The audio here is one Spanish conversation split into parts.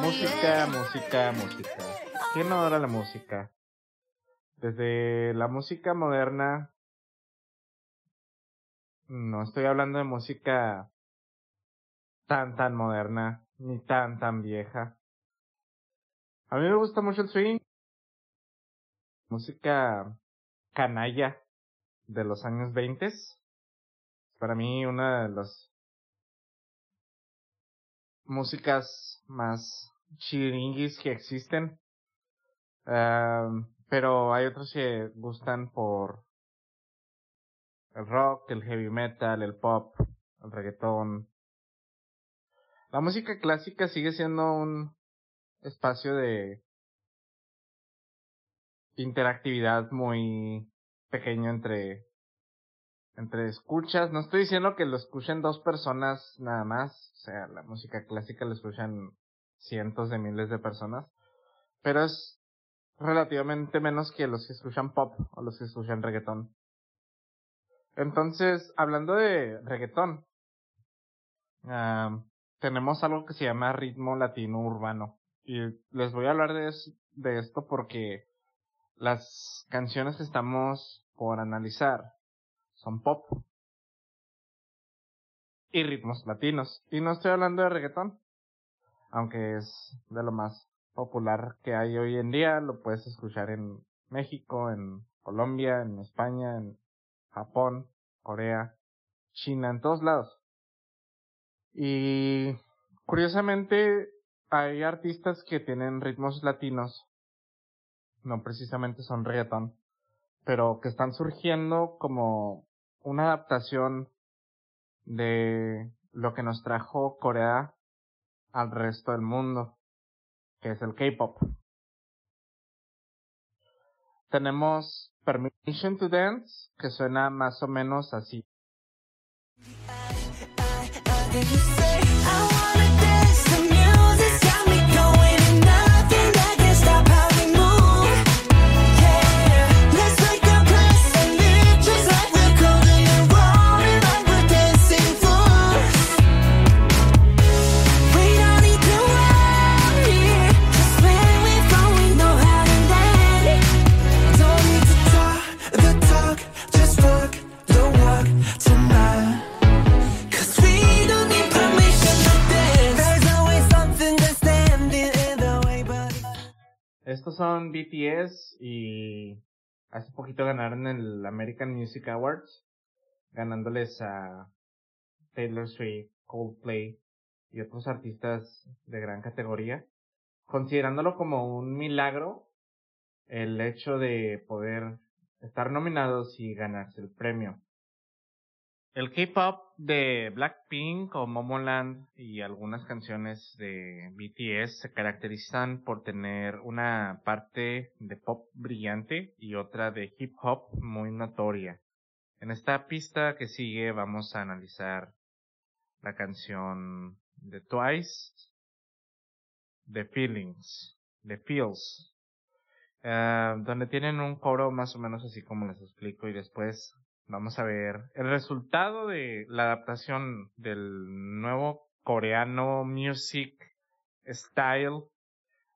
Música, música, música. ¿Quién no adora la música? Desde la música moderna, no estoy hablando de música tan tan moderna, ni tan tan vieja. A mí me gusta mucho el swing. Música canalla de los años 20. Para mí una de las músicas más chiringuis que existen. pero hay otros que gustan por el rock, el heavy metal, el pop, el reggaetón. La música clásica sigue siendo un espacio de interactividad muy pequeño entre entre escuchas. No estoy diciendo que lo escuchen dos personas nada más, o sea, la música clásica lo escuchan cientos de miles de personas, pero es relativamente menos que los que escuchan pop o los que escuchan reggaetón. Entonces, hablando de reggaetón, tenemos algo que se llama ritmo latino urbano. Y les voy a hablar de, de esto porque las canciones que estamos por analizar son pop y ritmos latinos. Y no estoy hablando de reggaetón, aunque es de lo más popular que hay hoy en día. Lo puedes escuchar en México, en Colombia, en España, en Japón, Corea, China, en todos lados. Y curiosamente hay artistas que tienen ritmos latinos, no precisamente son reggaeton, pero que están surgiendo como una adaptación de lo que nos trajo Corea al resto del mundo, que es el K-pop. Tenemos Permission to Dance, que suena más o menos así. Son BTS y hace poquito ganaron el American Music Awards, ganándoles a Taylor Swift, Coldplay y otros artistas de gran categoría, considerándolo como un milagro el hecho de poder estar nominados y ganarse el premio. El K-pop de Blackpink o Momoland y algunas canciones de BTS se caracterizan por tener una parte de pop brillante y otra de hip hop muy notoria. En esta pista que sigue vamos a analizar la canción de Twice, The Feelings, The Feels, eh, donde tienen un coro más o menos así como les explico y después Vamos a ver el resultado de la adaptación del nuevo coreano music style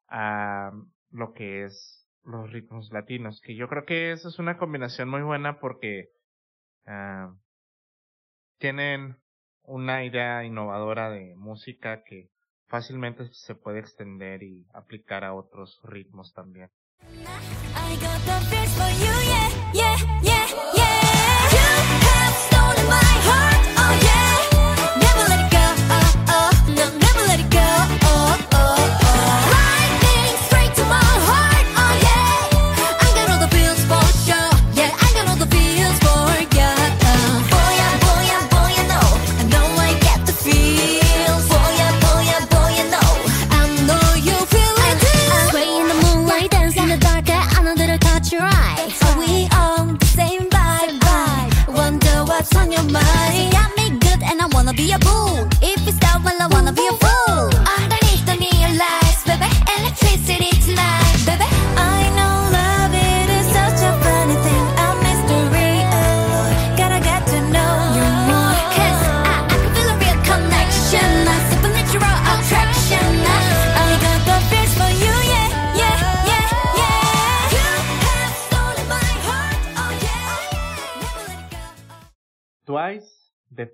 a lo que es los ritmos latinos, que yo creo que eso es una combinación muy buena porque uh, tienen una idea innovadora de música que fácilmente se puede extender y aplicar a otros ritmos también. The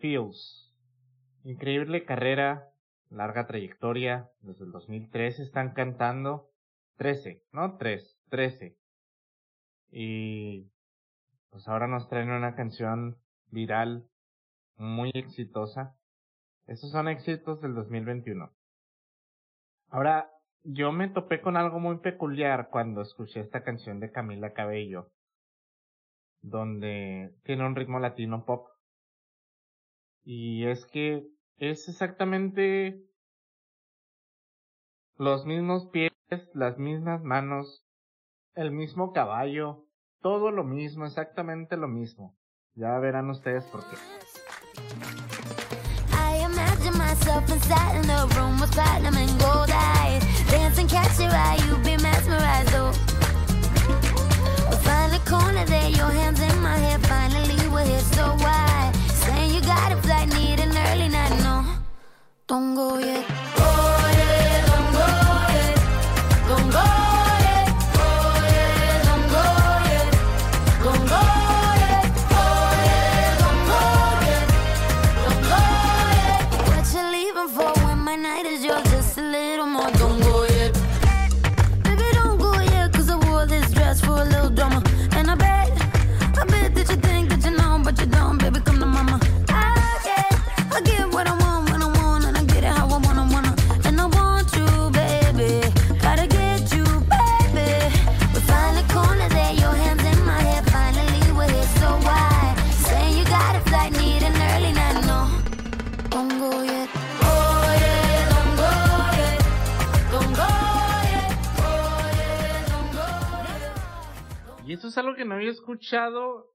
Fields. Increíble carrera, larga trayectoria. Desde el 2013 están cantando. 13, no 3, 13. Y pues ahora nos traen una canción viral muy exitosa. Esos son éxitos del 2021. Ahora, yo me topé con algo muy peculiar cuando escuché esta canción de Camila Cabello, donde tiene un ritmo latino pop. Y es que es exactamente los mismos pies, las mismas manos, el mismo caballo, todo lo mismo, exactamente lo mismo. Ya verán ustedes por qué. Es algo que no había escuchado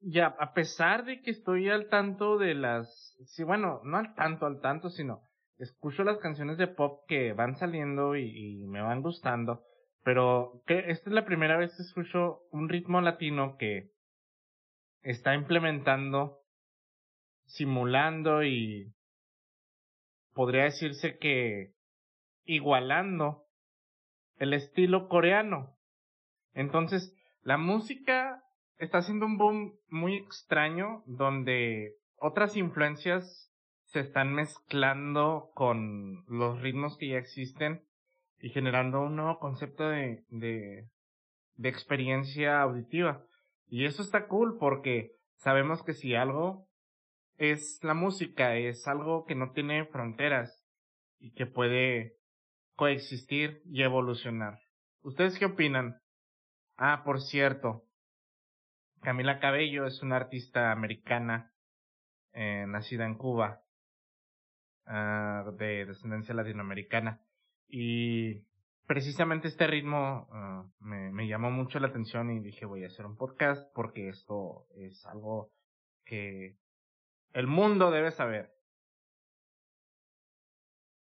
ya, a pesar de que estoy al tanto de las, sí, bueno, no al tanto, al tanto, sino escucho las canciones de pop que van saliendo y, me van gustando, pero que esta es la primera vez que escucho un ritmo latino que está implementando, simulando y podría decirse que igualando el estilo coreano. Entonces, la música está haciendo un boom muy extraño donde otras influencias se están mezclando con los ritmos que ya existen y generando un nuevo concepto de, de, experiencia auditiva. Y eso está cool porque sabemos que si algo es la música, es algo que no tiene fronteras y que puede coexistir y evolucionar. ¿Ustedes qué opinan? Ah, por cierto, Camila Cabello es una artista americana eh, nacida en Cuba, uh, de descendencia latinoamericana. Y precisamente este ritmo uh, me, me llamó mucho la atención y dije voy a hacer un podcast porque esto es algo que el mundo debe saber.